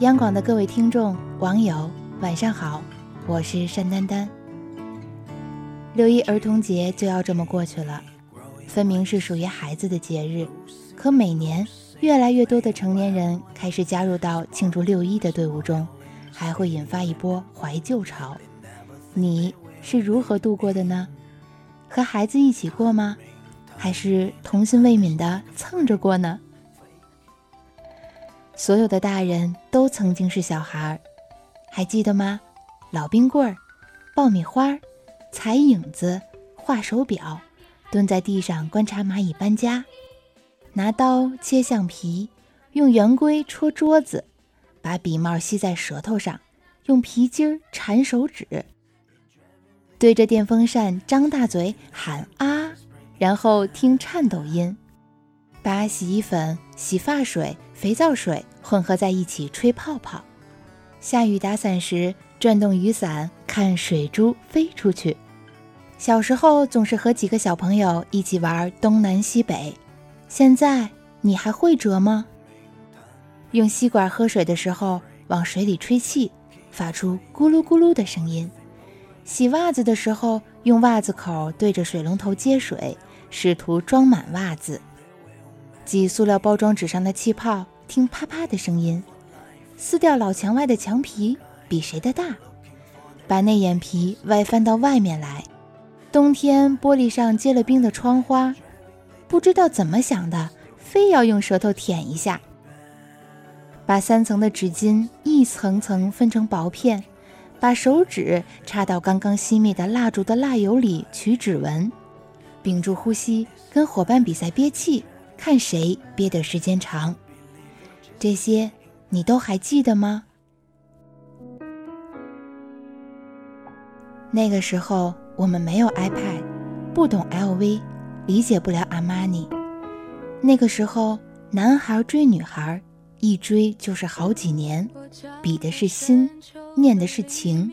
央广的各位听众、网友，晚上好，我是单丹丹。六一儿童节就要这么过去了，分明是属于孩子的节日，可每年越来越多的成年人开始加入到庆祝六一的队伍中，还会引发一波怀旧潮。你是如何度过的呢？和孩子一起过吗？还是童心未泯的蹭着过呢？所有的大人都曾经是小孩儿，还记得吗？老冰棍儿、爆米花、踩影子、画手表，蹲在地上观察蚂蚁搬家，拿刀切橡皮，用圆规戳桌子，把笔帽吸在舌头上，用皮筋缠手指，对着电风扇张大嘴喊啊，然后听颤抖音。把洗衣粉、洗发水、肥皂水混合在一起吹泡泡，下雨打伞时转动雨伞，看水珠飞出去。小时候总是和几个小朋友一起玩东南西北，现在你还会折吗？用吸管喝水的时候往水里吹气，发出咕噜咕噜的声音；洗袜子的时候用袜子口对着水龙头接水，试图装满袜子。挤塑料包装纸上的气泡，听啪啪的声音；撕掉老墙外的墙皮，比谁的大；把内眼皮外翻到外面来；冬天玻璃上结了冰的窗花，不知道怎么想的，非要用舌头舔一下；把三层的纸巾一层层分成薄片；把手指插到刚刚熄灭的蜡烛的蜡油里取指纹；屏住呼吸跟伙伴比赛憋气。看谁憋的时间长，这些你都还记得吗？那个时候我们没有 iPad，不懂 LV，理解不了阿玛尼。那个时候男孩追女孩，一追就是好几年，比的是心，念的是情。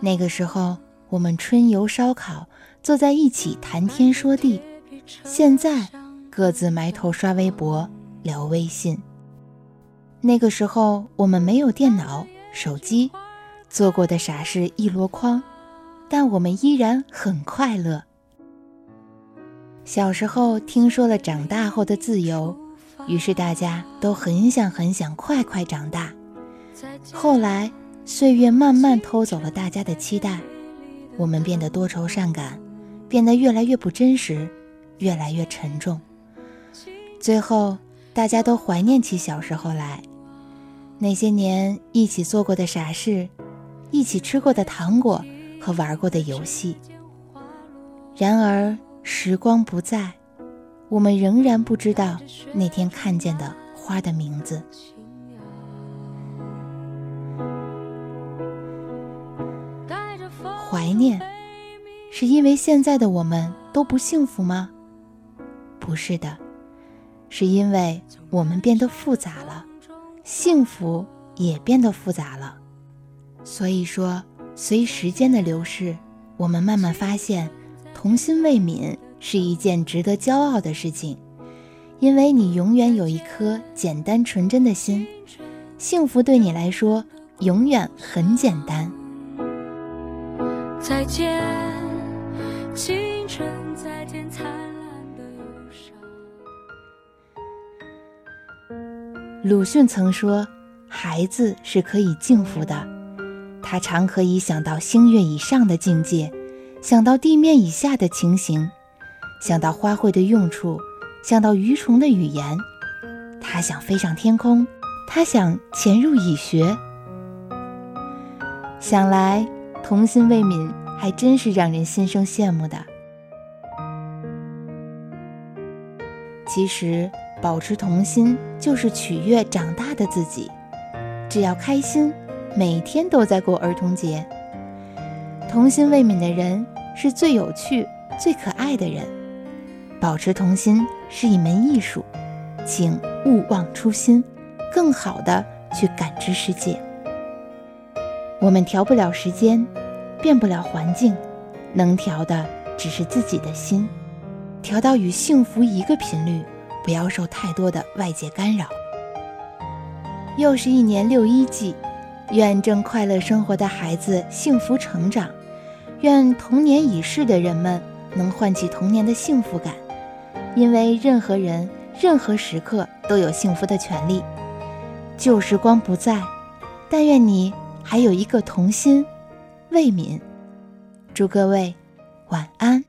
那个时候我们春游烧烤，坐在一起谈天说地，现在。各自埋头刷微博、聊微信。那个时候我们没有电脑、手机，做过的傻事一箩筐，但我们依然很快乐。小时候听说了长大后的自由，于是大家都很想很想快快长大。后来岁月慢慢偷走了大家的期待，我们变得多愁善感，变得越来越不真实，越来越沉重。最后，大家都怀念起小时候来，那些年一起做过的傻事，一起吃过的糖果和玩过的游戏。然而时光不在，我们仍然不知道那天看见的花的名字。怀念，是因为现在的我们都不幸福吗？不是的。是因为我们变得复杂了，幸福也变得复杂了。所以说，随时间的流逝，我们慢慢发现，童心未泯是一件值得骄傲的事情。因为你永远有一颗简单纯真的心，幸福对你来说永远很简单。再见，鲁迅曾说：“孩子是可以敬服的，他常可以想到星月以上的境界，想到地面以下的情形，想到花卉的用处，想到鱼虫的语言。他想飞上天空，他想潜入蚁穴。想来童心未泯，还真是让人心生羡慕的。其实。”保持童心，就是取悦长大的自己。只要开心，每天都在过儿童节。童心未泯的人是最有趣、最可爱的人。保持童心是一门艺术，请勿忘初心，更好的去感知世界。我们调不了时间，变不了环境，能调的只是自己的心，调到与幸福一个频率。不要受太多的外界干扰。又是一年六一季，愿正快乐生活的孩子幸福成长，愿童年已逝的人们能唤起童年的幸福感，因为任何人、任何时刻都有幸福的权利。旧时光不在，但愿你还有一个童心。魏敏，祝各位晚安。